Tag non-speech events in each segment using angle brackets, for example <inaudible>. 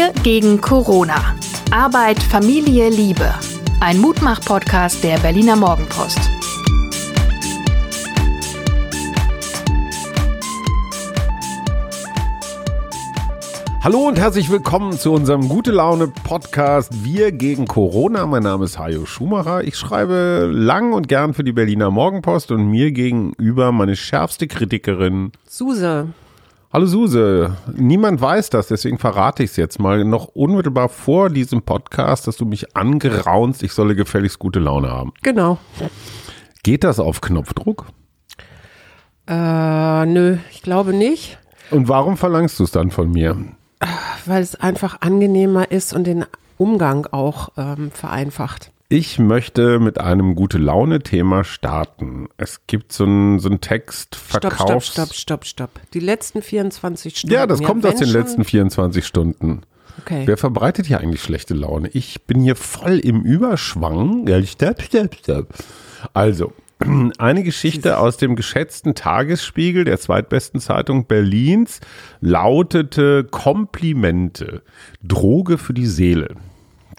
Wir gegen Corona. Arbeit, Familie, Liebe. Ein Mutmach-Podcast der Berliner Morgenpost. Hallo und herzlich willkommen zu unserem Gute Laune Podcast Wir gegen Corona. Mein Name ist Hajo Schumacher. Ich schreibe lang und gern für die Berliner Morgenpost und mir gegenüber meine schärfste Kritikerin Suse. Hallo Suse, niemand weiß das, deswegen verrate ich es jetzt mal noch unmittelbar vor diesem Podcast, dass du mich angeraunst, ich solle gefälligst gute Laune haben. Genau. Geht das auf Knopfdruck? Äh, nö, ich glaube nicht, Und warum verlangst du es dann von mir? weil es einfach angenehmer ist und den Umgang auch ähm, vereinfacht. Ich möchte mit einem gute Laune-Thema starten. Es gibt so einen so einen Text, Stopp, stopp, Verkaufs... stopp, stopp, stopp. Die letzten 24 Stunden. Ja, das kommt aus den schon- letzten 24 Stunden. Okay. Wer verbreitet hier eigentlich schlechte Laune? Ich bin hier voll im Überschwang. Ja, stopp, stopp, stopp. Also, <clears throat> eine Geschichte aus dem geschätzten Tagesspiegel, der zweitbesten Zeitung Berlins, lautete Komplimente. Droge für die Seele.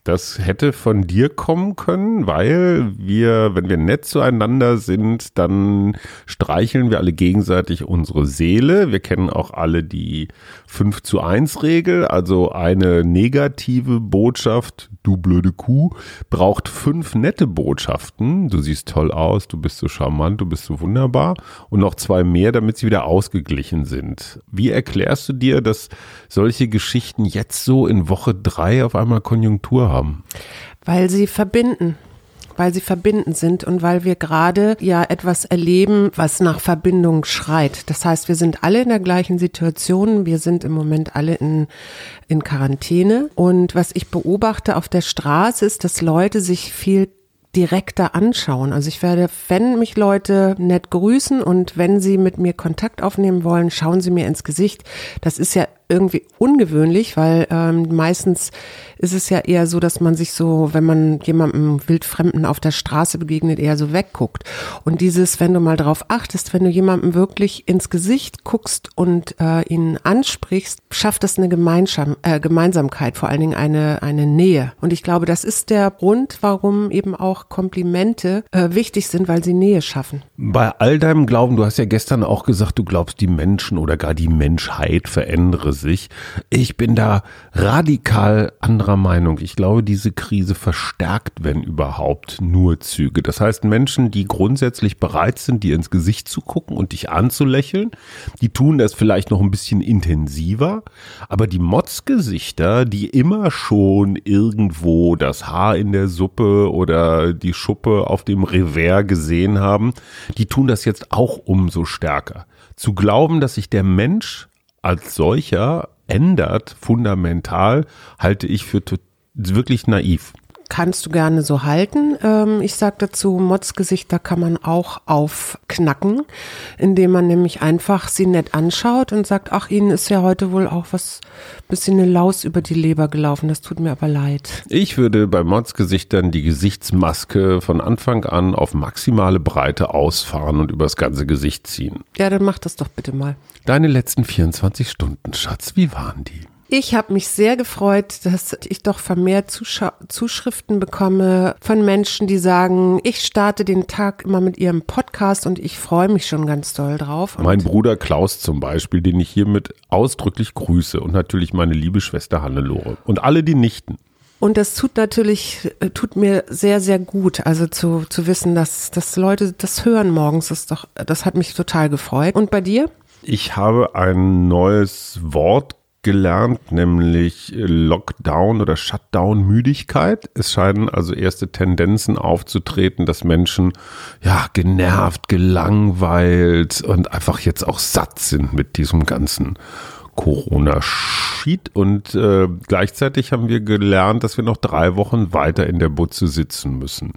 Das hätte von dir kommen können, weil wir, wenn wir nett zueinander sind, dann streicheln wir alle gegenseitig unsere Seele. Wir kennen auch alle die 5 zu 1 Regel, also eine negative Botschaft, du blöde Kuh, braucht fünf nette Botschaften. Du siehst toll aus, du bist so charmant, du bist so wunderbar und noch zwei mehr, damit sie wieder ausgeglichen sind. Wie erklärst du dir, dass solche Geschichten jetzt so in Woche drei auf einmal Konjunktur haben? Weil sie verbinden. Weil sie verbinden sind und weil wir gerade ja etwas erleben, was nach Verbindung schreit. Das heißt, wir sind alle in der gleichen Situation. Wir sind im Moment alle in, in Quarantäne. Und was ich beobachte auf der Straße ist, dass Leute sich viel direkter anschauen. Also ich werde, wenn mich Leute nett grüßen und wenn sie mit mir Kontakt aufnehmen wollen, schauen sie mir ins Gesicht. Das ist ja irgendwie ungewöhnlich, weil ähm, meistens ist es ja eher so, dass man sich so, wenn man jemandem wildfremden auf der Straße begegnet, eher so wegguckt. Und dieses, wenn du mal drauf achtest, wenn du jemandem wirklich ins Gesicht guckst und äh, ihn ansprichst, schafft das eine Gemeinsam äh, Gemeinsamkeit, vor allen Dingen eine, eine Nähe. Und ich glaube, das ist der Grund, warum eben auch Komplimente äh, wichtig sind, weil sie Nähe schaffen. Bei all deinem Glauben, du hast ja gestern auch gesagt, du glaubst, die Menschen oder gar die Menschheit verändere sich. Ich bin da radikal anderer Meinung. Ich glaube, diese Krise verstärkt, wenn überhaupt, nur Züge. Das heißt, Menschen, die grundsätzlich bereit sind, dir ins Gesicht zu gucken und dich anzulächeln, die tun das vielleicht noch ein bisschen intensiver. Aber die Motzgesichter, die immer schon irgendwo das Haar in der Suppe oder die Schuppe auf dem Revers gesehen haben, die tun das jetzt auch umso stärker. Zu glauben, dass sich der Mensch als solcher ändert, fundamental, halte ich für wirklich naiv. Kannst du gerne so halten. Ähm, ich sage dazu, Motzgesichter kann man auch aufknacken, indem man nämlich einfach sie nett anschaut und sagt, ach, Ihnen ist ja heute wohl auch was, bisschen eine Laus über die Leber gelaufen, das tut mir aber leid. Ich würde bei Motzgesichtern die Gesichtsmaske von Anfang an auf maximale Breite ausfahren und übers ganze Gesicht ziehen. Ja, dann mach das doch bitte mal. Deine letzten 24 Stunden, Schatz, wie waren die? Ich habe mich sehr gefreut, dass ich doch vermehrt Zuscha Zuschriften bekomme von Menschen, die sagen, ich starte den Tag immer mit ihrem Podcast und ich freue mich schon ganz doll drauf. Und Mein Bruder Klaus zum Beispiel, den ich hiermit ausdrücklich grüße und natürlich meine liebe Schwester Hannelore und alle die Nichten. Und das tut natürlich, äh, tut mir sehr, sehr gut. Also zu, zu wissen, dass, dass Leute das hören morgens, ist doch, das hat mich total gefreut. Und bei dir? Ich habe ein neues Wort gelernt, nämlich Lockdown oder Shutdown-Müdigkeit. Es scheinen also erste Tendenzen aufzutreten, dass Menschen ja genervt, gelangweilt und einfach jetzt auch satt sind mit diesem ganzen Corona-Sheet. Und äh, gleichzeitig haben wir gelernt, dass wir noch drei Wochen weiter in der Butze sitzen müssen.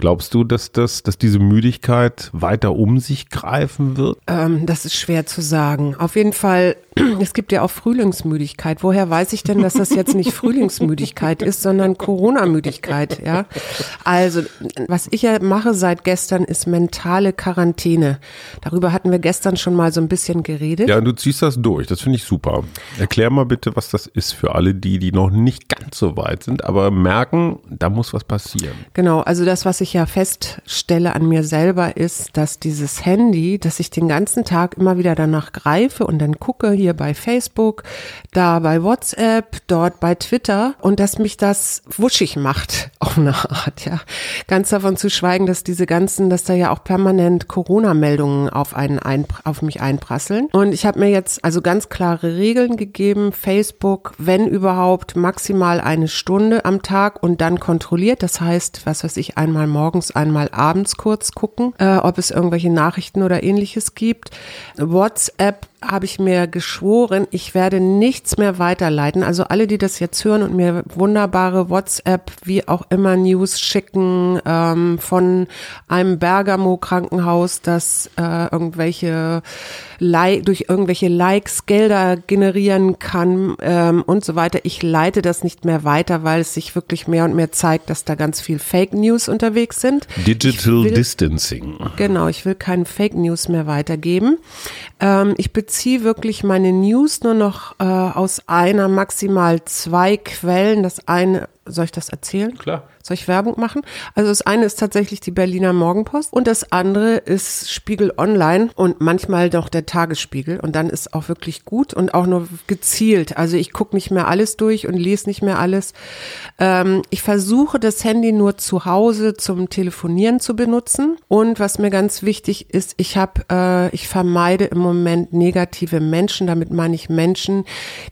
Glaubst du, dass das, dass diese Müdigkeit weiter um sich greifen wird? Ähm, das ist schwer zu sagen. Auf jeden Fall, <clears throat> es gibt ja auch Frühlingsmüdigkeit. Woher weiß ich denn, dass das jetzt nicht Frühlingsmüdigkeit ist, sondern Corona-Müdigkeit, ja? Also, was ich ja mache seit gestern ist mentale Quarantäne. Darüber hatten wir gestern schon mal so ein bisschen geredet. Ja, du ziehst das durch. Das finde ich super. Erklär mal bitte, was das ist für alle die, die noch nicht ganz so weit sind, aber merken, da muss was passieren. Genau, also das, was ich ja feststelle an mir selber, ist, dass dieses Handy, dass ich den ganzen Tag immer wieder danach greife und dann gucke hier bei Facebook, da bei WhatsApp, dort bei Twitter und dass mich das wuschig macht <laughs> auf eine Art, ja. Ganz davon zu schweigen, dass diese ganzen, dass da ja auch permanent Corona-Meldungen auf einen ein, auf mich einprasseln. Und ich habe mir jetzt also ganz klare Regeln gegeben. Facebook, wenn überhaupt, maximal eine Stunde am Tag und dann kontrolliert. Das heißt, was weiß ich, einmal morgens, einmal abends kurz gucken, äh, ob es irgendwelche Nachrichten oder ähnliches gibt. WhatsApp habe ich mir geschworen, ich werde nichts mehr weiterleiten. Also alle, die das jetzt hören und mir wunderbare WhatsApp, wie auch immer News schicken ähm, von einem Bergamo-Krankenhaus, das äh, irgendwelche Li durch irgendwelche Likes Gelder generieren kann ähm, und so weiter. Ich leite das nicht mehr weiter, weil es sich wirklich mehr und mehr zeigt, dass da ganz viel Fake News unterwegs sind. Digital will, Distancing. Genau, ich will keine Fake News mehr weitergeben. Ähm, ich beziehe wirklich meine News nur noch äh, aus einer, maximal zwei Quellen. Das eine, soll ich das erzählen? Klar. Soll ich Werbung machen? Also das eine ist tatsächlich die Berliner Morgenpost und das andere ist Spiegel Online und manchmal noch der Tagesspiegel und dann ist auch wirklich gut und auch nur gezielt. Also ich gucke nicht mehr alles durch und lese nicht mehr alles. Ähm, ich versuche das Handy nur zu Hause zum Telefonieren zu benutzen und was mir ganz wichtig ist, ich habe, äh, ich vermeide im Moment negative Menschen. Damit meine ich Menschen,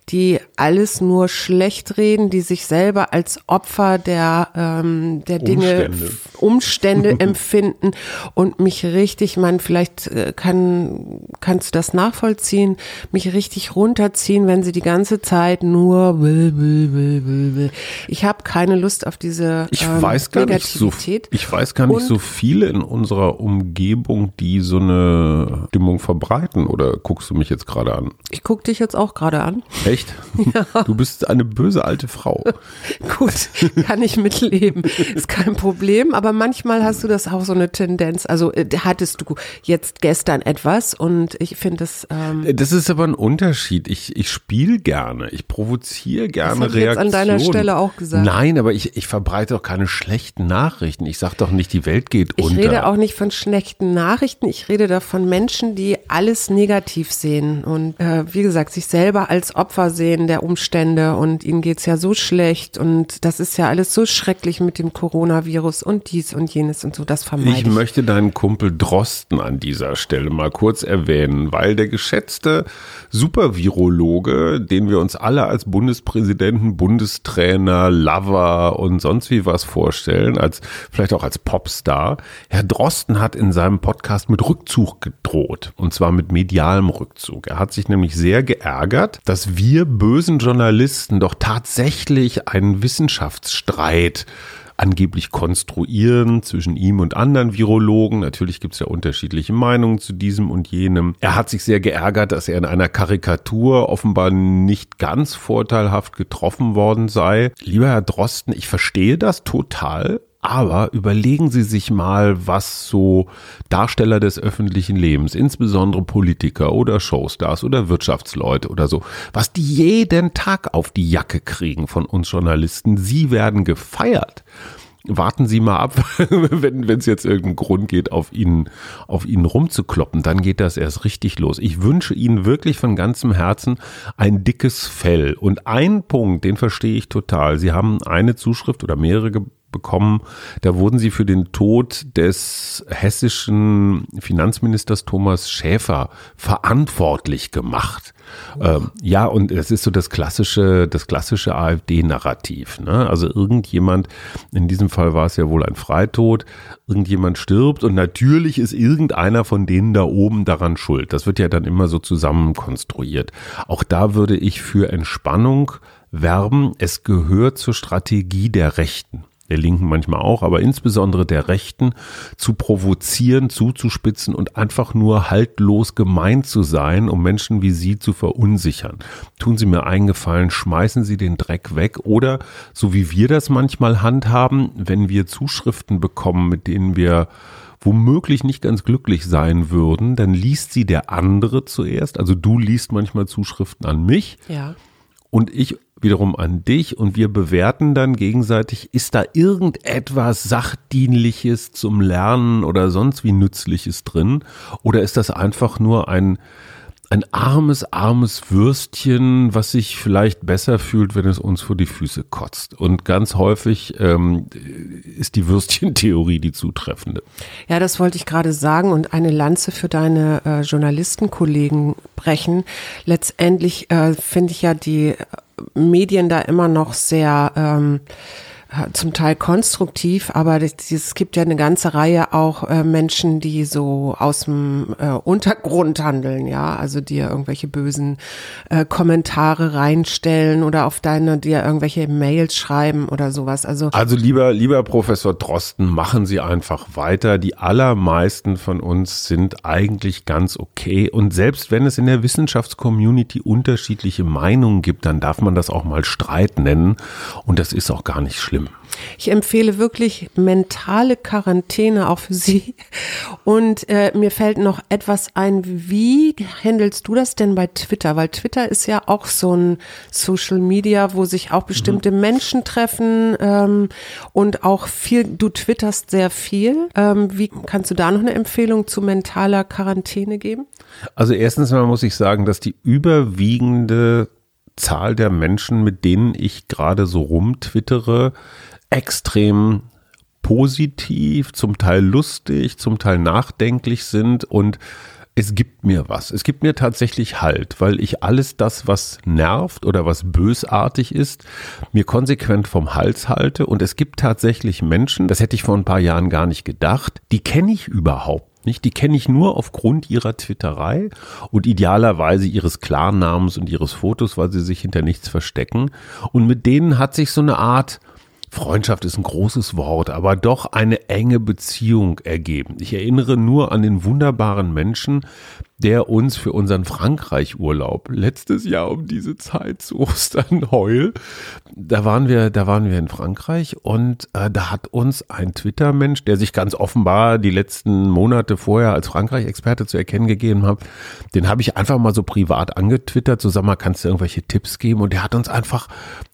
die alles nur schlecht reden, die sich selber als Opfer der äh, ähm, der Dinge, Umstände, Umstände <laughs> empfinden und mich richtig, man vielleicht äh, kann, kannst du das nachvollziehen, mich richtig runterziehen, wenn sie die ganze Zeit nur will, will, will, will, will. Ich habe keine Lust auf diese ich ähm, weiß gar Nicht so, ich weiß gar nicht und, so viele in unserer Umgebung, die so eine Stimmung verbreiten. Oder guckst du mich jetzt gerade an? Ich gucke dich jetzt auch gerade an. Echt? <laughs> Ja. Du bist eine böse alte Frau. <laughs> Gut, kann ich mitleben Leben. <laughs> Ist kein Problem, aber manchmal hast du das auch so eine Tendenz. Also äh, hattest du jetzt gestern etwas und ich finde es. Ähm das ist aber ein Unterschied. Ich, ich spiele gerne, ich provoziere gerne das Reaktionen. an deiner Stelle auch gesagt. Nein, aber ich, ich verbreite auch keine schlechten Nachrichten. Ich sage doch nicht, die Welt geht ich unter. Ich rede auch nicht von schlechten Nachrichten. Ich rede da von Menschen, die alles negativ sehen und äh, wie gesagt, sich selber als Opfer sehen der Umstände und ihnen geht's ja so schlecht und das ist ja alles so schrecklich schwierig mit dem Coronavirus und dies und jenes und so, das vermeide ich. Ich möchte deinen Kumpel Drosten an dieser Stelle mal kurz erwähnen, weil der geschätzte Supervirologe, den wir uns alle als Bundespräsidenten, Bundestrainer, Lover und sonst wie was vorstellen, als vielleicht auch als Popstar, Herr Drosten hat in seinem Podcast mit Rückzug gedroht und zwar mit medialem Rückzug. Er hat sich nämlich sehr geärgert, dass wir bösen Journalisten doch tatsächlich einen Wissenschaftsstreit angeblich konstruieren zwischen ihm und anderen Virologen. Natürlich gibt es ja unterschiedliche Meinungen zu diesem und jenem. Er hat sich sehr geärgert, dass er in einer Karikatur offenbar nicht ganz vorteilhaft getroffen worden sei. Lieber Herr Drosten, ich verstehe das total. Aber überlegen Sie sich mal, was so Darsteller des öffentlichen Lebens, insbesondere Politiker oder Showstars oder Wirtschaftsleute oder so, was die jeden Tag auf die Jacke kriegen von uns Journalisten. Sie werden gefeiert warten Sie mal ab, <laughs> wenn es jetzt irgendeinen Grund geht, auf Ihnen, auf Ihnen rumzukloppen, dann geht das erst richtig los. Ich wünsche Ihnen wirklich von ganzem Herzen ein dickes Fell. Und ein Punkt, den verstehe ich total. Sie haben eine Zuschrift oder mehrere bekommen. Da wurden sie für den Tod des hessischen Finanzministers Thomas Schäfer verantwortlich gemacht. Ähm, ja, und es ist so das klassische, das klassische AfD-Narrativ. Ne? Also irgendjemand, in diesem Fall war es ja wohl ein Freitod, irgendjemand stirbt und natürlich ist irgendeiner von denen da oben daran schuld. Das wird ja dann immer so zusammenkonstruiert. Auch da würde ich für Entspannung werben. Es gehört zur Strategie der Rechten der Linken manchmal auch, aber insbesondere der Rechten, zu provozieren, zuzuspitzen und einfach nur haltlos gemein zu sein, um Menschen wie Sie zu verunsichern. Tun Sie mir eingefallen, schmeißen Sie den Dreck weg oder, so wie wir das manchmal handhaben, wenn wir Zuschriften bekommen, mit denen wir womöglich nicht ganz glücklich sein würden, dann liest sie der andere zuerst. Also du liest manchmal Zuschriften an mich. Ja. Und ich wiederum an dich und wir bewerten dann gegenseitig, ist da irgendetwas Sachdienliches zum Lernen oder sonst wie Nützliches drin? Oder ist das einfach nur ein ein armes, armes Würstchen, was sich vielleicht besser fühlt, wenn es uns vor die Füße kotzt. Und ganz häufig ähm, ist die Würstchentheorie die zutreffende. Ja, das wollte ich gerade sagen und eine Lanze für deine äh, Journalistenkollegen brechen. Letztendlich äh, finde ich ja die Medien da immer noch sehr ähm, zum Teil konstruktiv, aber es gibt ja eine ganze Reihe auch äh, Menschen, die so aus dem äh, Untergrund handeln, ja, also dir irgendwelche bösen äh, Kommentare reinstellen oder auf deine dir irgendwelche Mails schreiben oder sowas. Also also lieber lieber Professor Drosten, machen Sie einfach weiter. Die allermeisten von uns sind eigentlich ganz okay und selbst wenn es in der Wissenschaftscommunity unterschiedliche Meinungen gibt, dann darf man das auch mal Streit nennen und das ist auch gar nicht schlimm schlimm. Ich empfehle wirklich mentale Quarantäne auch für Sie. Und äh, mir fällt noch etwas ein, wie handelst du das denn bei Twitter? Weil Twitter ist ja auch so ein Social Media, wo sich auch bestimmte mhm. Menschen treffen ähm, und auch viel, du twitterst sehr viel. Ähm, wie kannst du da noch eine Empfehlung zu mentaler Quarantäne geben? Also erstens mal muss ich sagen, dass die überwiegende Zahl der Menschen, mit denen ich gerade so rumtwittere, extrem positiv, zum Teil lustig, zum Teil nachdenklich sind und es gibt mir was. Es gibt mir tatsächlich Halt, weil ich alles das, was nervt oder was bösartig ist, mir konsequent vom Hals halte. Und es gibt tatsächlich Menschen, das hätte ich vor ein paar Jahren gar nicht gedacht, die kenne ich überhaupt nicht. Die kenne ich nur aufgrund ihrer Twitterei und idealerweise ihres Klarnamens und ihres Fotos, weil sie sich hinter nichts verstecken. Und mit denen hat sich so eine Art Freundschaft ist ein großes Wort, aber doch eine enge Beziehung ergeben. Ich erinnere nur an den wunderbaren Menschen, der uns für unseren Frankreich-Urlaub letztes Jahr um diese Zeit zu Ostern <laughs> heul, da waren wir, da waren wir in Frankreich und äh, da hat uns ein Twitter-Mensch, der sich ganz offenbar die letzten Monate vorher als Frankreich-Experte zu erkennen gegeben hat, den habe ich einfach mal so privat angetwittert, mal, kannst du irgendwelche Tipps geben? Und der hat uns einfach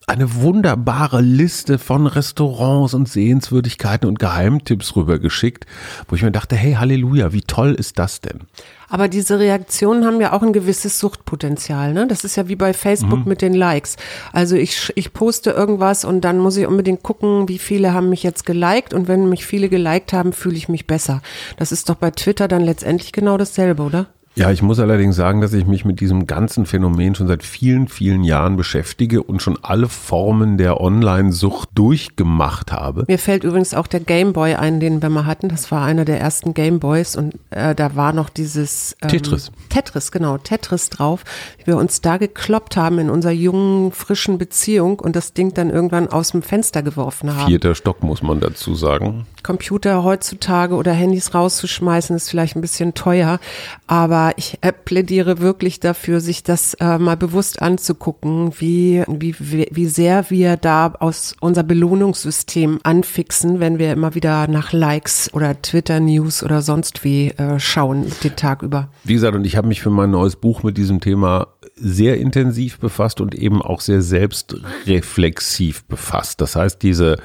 eine wunderbare Liste von Restaurants und Sehenswürdigkeiten und Geheimtipps rübergeschickt, wo ich mir dachte, hey Halleluja, wie toll ist das denn? Aber diese Reaktionen haben ja auch ein gewisses Suchtpotenzial. Ne? Das ist ja wie bei Facebook mhm. mit den Likes. Also ich, ich poste irgendwas und dann muss ich unbedingt gucken, wie viele haben mich jetzt geliked. Und wenn mich viele geliked haben, fühle ich mich besser. Das ist doch bei Twitter dann letztendlich genau dasselbe, oder? Ja, ich muss allerdings sagen, dass ich mich mit diesem ganzen Phänomen schon seit vielen, vielen Jahren beschäftige und schon alle Formen der Online-Sucht durchgemacht habe. Mir fällt übrigens auch der Gameboy ein, den wir mal hatten. Das war einer der ersten Gameboys und äh, da war noch dieses ähm, Tetris. Tetris, genau, Tetris drauf. Wie wir uns da gekloppt haben in unserer jungen, frischen Beziehung und das Ding dann irgendwann aus dem Fenster geworfen haben. Vierter Stock muss man dazu sagen. Computer heutzutage oder Handys rauszuschmeißen ist vielleicht ein bisschen teuer, aber ich äh, plädiere wirklich dafür, sich das äh, mal bewusst anzugucken, wie, wie, wie sehr wir da aus unser Belohnungssystem anfixen, wenn wir immer wieder nach Likes oder Twitter-News oder sonst wie äh, schauen den Tag über. Wie gesagt, und ich habe mich für mein neues Buch mit diesem Thema sehr intensiv befasst und eben auch sehr selbstreflexiv befasst. Das heißt, diese,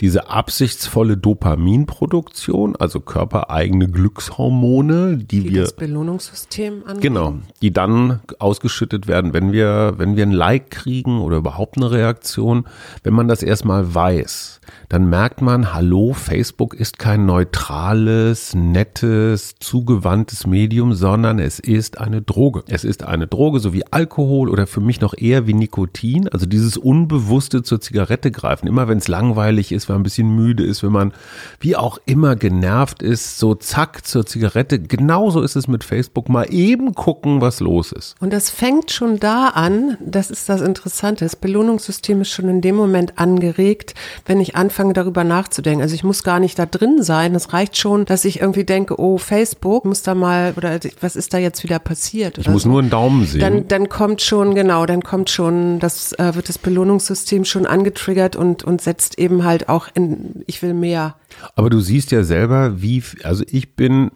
diese absichtsvolle Dopaminproduktion, also körpereigene Glückshormone, die, die wir. Das Belohnungssystem angehen. Genau, die dann ausgeschüttet werden, wenn wir, wenn wir ein Like kriegen oder überhaupt eine Reaktion. Wenn man das erstmal weiß, dann merkt man, hallo, Facebook ist kein neutrales, nettes, zugewandtes Medium, sondern es ist eine Droge. Es ist eine Droge, so wie wie Alkohol oder für mich noch eher wie Nikotin. Also dieses Unbewusste zur Zigarette greifen. Immer wenn es langweilig ist, wenn man ein bisschen müde ist, wenn man wie auch immer genervt ist, so zack zur Zigarette. Genauso ist es mit Facebook. Mal eben gucken, was los ist. Und das fängt schon da an, das ist das Interessante. Das Belohnungssystem ist schon in dem Moment angeregt, wenn ich anfange darüber nachzudenken. Also ich muss gar nicht da drin sein. Es reicht schon, dass ich irgendwie denke, oh, Facebook muss da mal, oder was ist da jetzt wieder passiert? Ich muss so. nur einen Daumen sehen. Dann, dann kommt schon, genau, dann kommt schon, das äh, wird das Belohnungssystem schon angetriggert und, und setzt eben halt auch in, ich will mehr. Aber du siehst ja selber, wie, also ich bin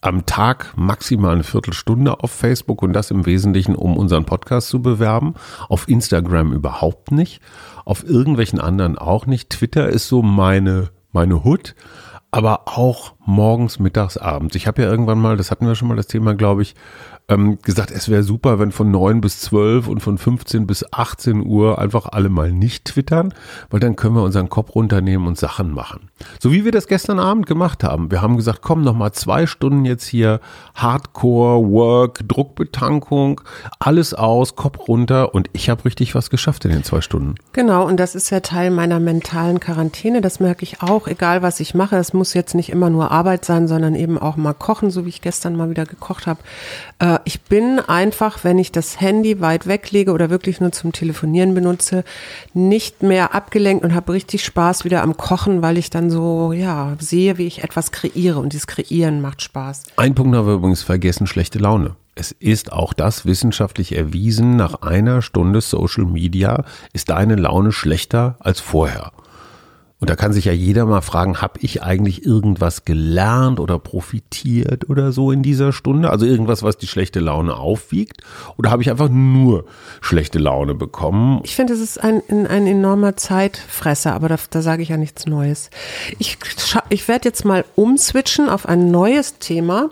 am Tag maximal eine Viertelstunde auf Facebook und das im Wesentlichen, um unseren Podcast zu bewerben. Auf Instagram überhaupt nicht. Auf irgendwelchen anderen auch nicht. Twitter ist so meine, meine Hut aber auch morgens, mittags, abends. Ich habe ja irgendwann mal, das hatten wir schon mal das Thema, glaube ich, ähm, gesagt, es wäre super, wenn von 9 bis 12 und von 15 bis 18 Uhr einfach alle mal nicht twittern, weil dann können wir unseren Kopf runternehmen und Sachen machen. So wie wir das gestern Abend gemacht haben. Wir haben gesagt, komm noch mal zwei Stunden jetzt hier Hardcore, Work, Druckbetankung, alles aus, Kopf runter und ich habe richtig was geschafft in den zwei Stunden. Genau, und das ist ja Teil meiner mentalen Quarantäne. Das merke ich auch, egal was ich mache. Es muss jetzt nicht immer nur Arbeit sein, sondern eben auch mal kochen, so wie ich gestern mal wieder gekocht habe. Äh, ich bin einfach, wenn ich das Handy weit weglege oder wirklich nur zum Telefonieren benutze, nicht mehr abgelenkt und habe richtig Spaß wieder am Kochen, weil ich dann so, ja, sehe, wie ich etwas kreiere und dieses Kreieren macht Spaß. Ein Punkt haben wir übrigens vergessen, schlechte Laune. Es ist auch das wissenschaftlich erwiesen, nach einer Stunde Social Media ist deine Laune schlechter als vorher. Und da kann sich ja jeder mal fragen, habe ich eigentlich irgendwas gelernt oder profitiert oder so in dieser Stunde? Also irgendwas, was die schlechte Laune aufwiegt? Oder habe ich einfach nur schlechte Laune bekommen? Ich finde, es ist ein, ein enormer Zeitfresser, aber da, da sage ich ja nichts Neues. Ich, ich werde jetzt mal umswitchen auf ein neues Thema.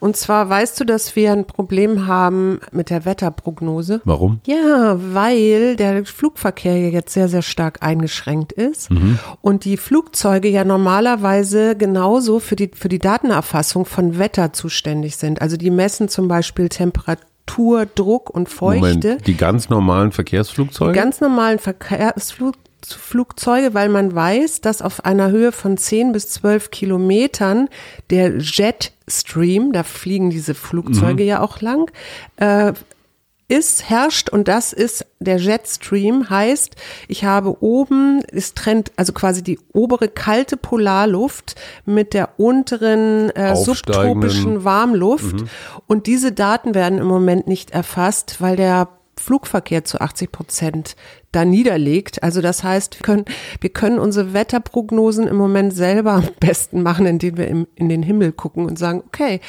Und zwar weißt du, dass wir ein Problem haben mit der Wetterprognose? Warum? Ja, weil der Flugverkehr jetzt sehr, sehr stark eingeschränkt ist. Mhm und die Flugzeuge ja normalerweise genauso für die, für die Datenerfassung von Wetter zuständig sind. Also die messen zum Beispiel Temperatur, Druck und Feuchte. Moment, die ganz normalen Verkehrsflugzeuge? Die ganz normalen Verkehrsflugzeuge, weil man weiß, dass auf einer Höhe von 10 bis 12 Kilometern der Jetstream, da fliegen diese Flugzeuge mhm. ja auch lang, äh, ist, herrscht und das ist der Jetstream, heißt, ich habe oben, es trennt also quasi die obere kalte Polarluft mit der unteren äh, subtropischen Warmluft mhm. und diese Daten werden im Moment nicht erfasst, weil der Flugverkehr zu 80 Prozent da niederlegt. Also das heißt, wir können, wir können unsere Wetterprognosen im Moment selber am besten machen, indem wir im, in den Himmel gucken und sagen, okay,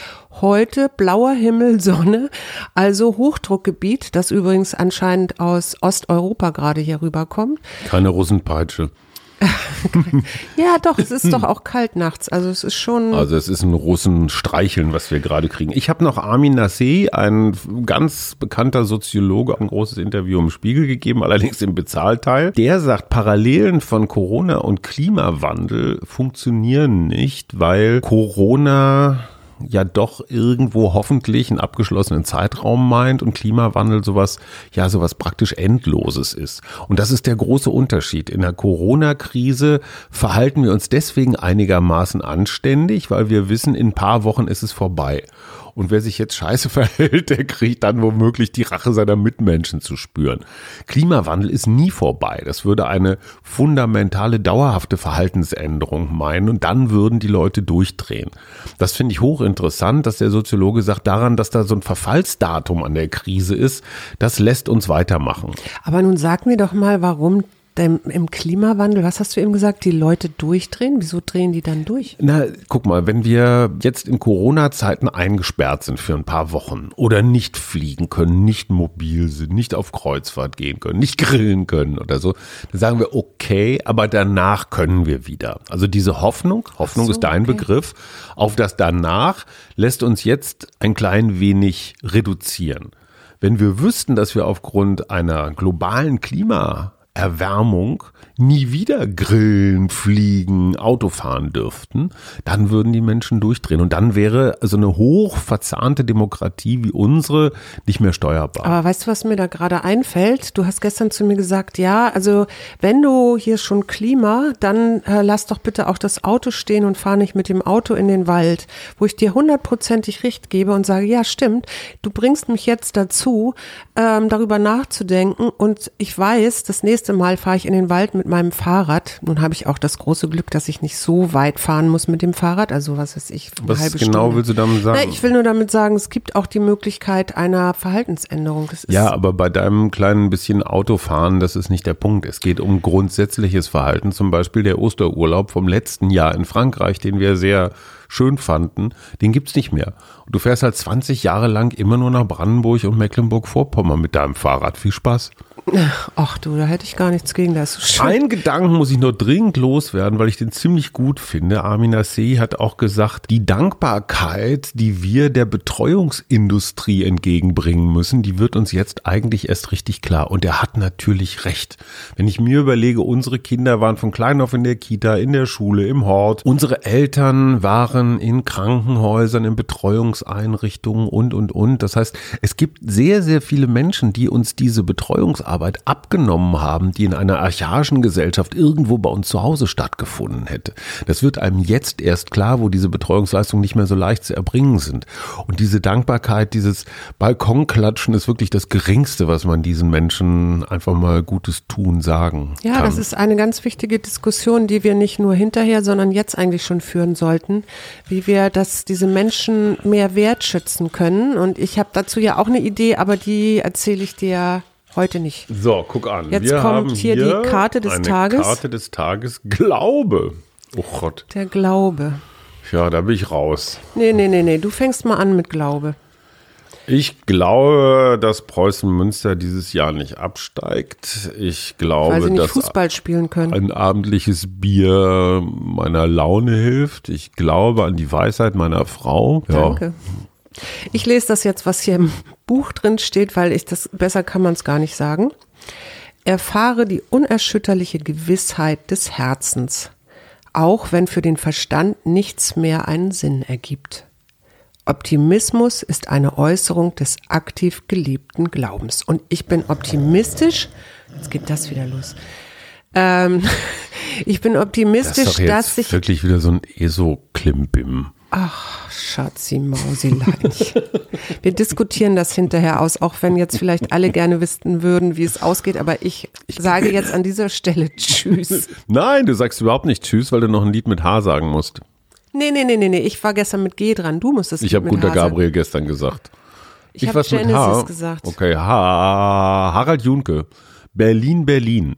heute blauer Himmel, <laughs> Sonne, also Hochdruckgebiet, das übrigens anscheinend aus Osteuropa gerade hier rüberkommt. Keine Russenpeitsche. <laughs> ja, doch, es ist doch auch kalt nachts. Also es ist schon. Also es ist ein Russen Streicheln, was wir gerade kriegen. Ich habe noch Armin Nassé, ein ganz bekannter Soziologe, ein großes Interview im Spiegel gegeben, allerdings im Bezahlteil. Der sagt, Parallelen von Corona und Klimawandel funktionieren nicht, weil Corona ja doch irgendwo hoffentlich einen abgeschlossenen Zeitraum meint und Klimawandel sowas, ja, sowas praktisch Endloses ist. Und das ist der große Unterschied. In der Corona-Krise verhalten wir uns deswegen einigermaßen anständig, weil wir wissen, in ein paar Wochen ist es vorbei. Und wer sich jetzt scheiße <laughs> verhält, der kriegt dann womöglich die Rache seiner Mitmenschen zu spüren. Klimawandel ist nie vorbei. Das würde eine fundamentale, dauerhafte Verhaltensänderung meinen und dann würden die Leute durchdrehen. Das finde ich hochinteressant, dass der Soziologe sagt, daran, dass da so ein Verfallsdatum an der Krise ist, das lässt uns weitermachen. Aber nun sag mir doch mal, warum im Klimawandel, was hast du eben gesagt, die Leute durchdrehen? Wieso drehen die dann durch? Na, guck mal, wenn wir jetzt in Corona-Zeiten eingesperrt sind für ein paar Wochen oder nicht fliegen können, nicht mobil sind, nicht auf Kreuzfahrt gehen können, nicht <laughs> grillen können oder so, dann sagen wir, okay, aber danach können wir wieder. Also diese Hoffnung, Hoffnung so, ist dein okay. Begriff, auf das danach lässt uns jetzt ein klein wenig reduzieren. Wenn wir wüssten, dass wir aufgrund einer globalen Klima Erwärmung nie wieder grillen, fliegen, Auto fahren dürften, dann würden die Menschen durchdrehen. Und dann wäre so eine hochverzahnte Demokratie wie unsere nicht mehr steuerbar. Aber weißt du, was mir da gerade einfällt? Du hast gestern zu mir gesagt, ja, also wenn du hier schon Klima, dann äh, lass doch bitte auch das Auto stehen und fahr nicht mit dem Auto in den Wald, wo ich dir hundertprozentig recht gebe und sage, ja, stimmt, du bringst mich jetzt dazu, ähm, darüber nachzudenken und ich weiß, das nächste Mal fahre ich in den Wald mit meinem Fahrrad. Nun habe ich auch das große Glück, dass ich nicht so weit fahren muss mit dem Fahrrad. Also was weiß ich, eine was halbe genau Stunde. willst du damit sagen? Na, ich will nur damit sagen, es gibt auch die Möglichkeit einer Verhaltensänderung. ja, aber bei deinem kleinen bisschen Autofahren, das ist nicht der Punkt. Es geht um grundsätzliches Verhalten. Zum Beispiel der Osterurlaub vom letzten Jahr in Frankreich, den wir sehr schön fanden, den gibt's nicht mehr. Und du fährst halt 20 Jahre lang immer nur nach Brandenburg und Mecklenburg-Vorpommern mit deinem Fahrrad. Viel Spaß. Ach du, da hätte ich gar nichts gegen, das ist so schön. Ein Gedanken muss ich nur dringend loswerden, weil ich den ziemlich gut finde. Amina See hat auch gesagt, die Dankbarkeit, die wir der Betreuungsindustrie entgegenbringen müssen, die wird uns jetzt eigentlich erst richtig klar. Und er hat natürlich recht. Wenn ich mir überlege, unsere Kinder waren von klein auf in der Kita, in der Schule, im Hort. Unsere Eltern waren in Krankenhäusern, in Betreuungseinrichtungen und, und, und. Das heißt, es gibt sehr, sehr viele Menschen, die uns diese Betreuungsarbeit Arbeit abgenommen haben, die in einer archaischen Gesellschaft irgendwo bei uns zu Hause stattgefunden hätte. Das wird einem jetzt erst klar, wo diese Betreuungsleistungen nicht mehr so leicht zu erbringen sind. Und diese Dankbarkeit, dieses Balkonklatschen ist wirklich das Geringste, was man diesen Menschen einfach mal Gutes tun sagen ja, kann. Ja, das ist eine ganz wichtige Diskussion, die wir nicht nur hinterher, sondern jetzt eigentlich schon führen sollten, wie wir das, diese Menschen mehr wertschätzen können. Und ich habe dazu ja auch eine Idee, aber die erzähle ich dir Heute nicht. So, guck an. Jetzt Wir kommt hier, hier, die Karte des eine Tages. Karte des Tages. Glaube. Oh Gott. Der Glaube. Ja, da bin ich raus. Nee, nee, nee, nee. Du fängst mal an mit Glaube. Ich glaube, dass Preußen Münster dieses Jahr nicht absteigt. Ich glaube, Weil sie nicht dass Fußball spielen können. ein abendliches Bier meiner Laune hilft. Ich glaube an die Weisheit meiner Frau. Danke. Ja. Ich lese das jetzt, was hier im Buch drin steht, weil ich das besser kann man es gar nicht sagen. Erfahre die unerschütterliche Gewissheit des Herzens, auch wenn für den Verstand nichts mehr einen Sinn ergibt. Optimismus ist eine Äußerung des aktiv gelebten Glaubens. Und ich bin optimistisch. Jetzt geht das wieder los. Ähm, <laughs> ich bin optimistisch, das ist doch jetzt dass ich wirklich wieder so ein ESO-Klimbim. Ach, Schatzi Mausilein. Wir diskutieren das hinterher aus, auch wenn jetzt vielleicht alle gerne wissen würden, wie es ausgeht, aber ich sage jetzt an dieser Stelle Tschüss. Nein, du sagst überhaupt nicht Tschüss, weil du noch ein Lied mit H sagen musst. Nee, nee, nee, nee, nee. Ich war gestern mit G dran. Du musstest Ich habe Gunter Gabriel gestern gesagt. Ich, ich habe Genesis H. gesagt. Okay, H. Harald Junke. Berlin, Berlin.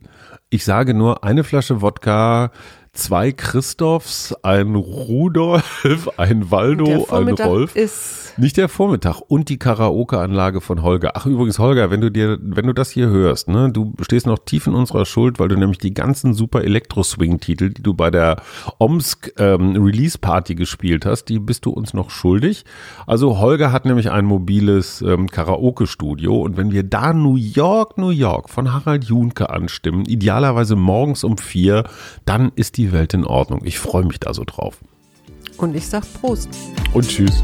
Ich sage nur eine Flasche Wodka, zwei Christophs, ein Rudolf, ein Waldo, ein Rolf. Ist nicht der Vormittag und die Karaoke-Anlage von Holger. Ach übrigens, Holger, wenn du dir, wenn du das hier hörst, ne, du stehst noch tief in unserer Schuld, weil du nämlich die ganzen super Elektro-Swing-Titel, die du bei der Omsk ähm, Release-Party gespielt hast, die bist du uns noch schuldig. Also Holger hat nämlich ein mobiles ähm, Karaoke-Studio und wenn wir da New York, New York von Harald Junke anstimmen, idealerweise morgens um vier, dann ist die Welt in Ordnung. Ich freue mich da so drauf. Und ich sag Prost. Und tschüss.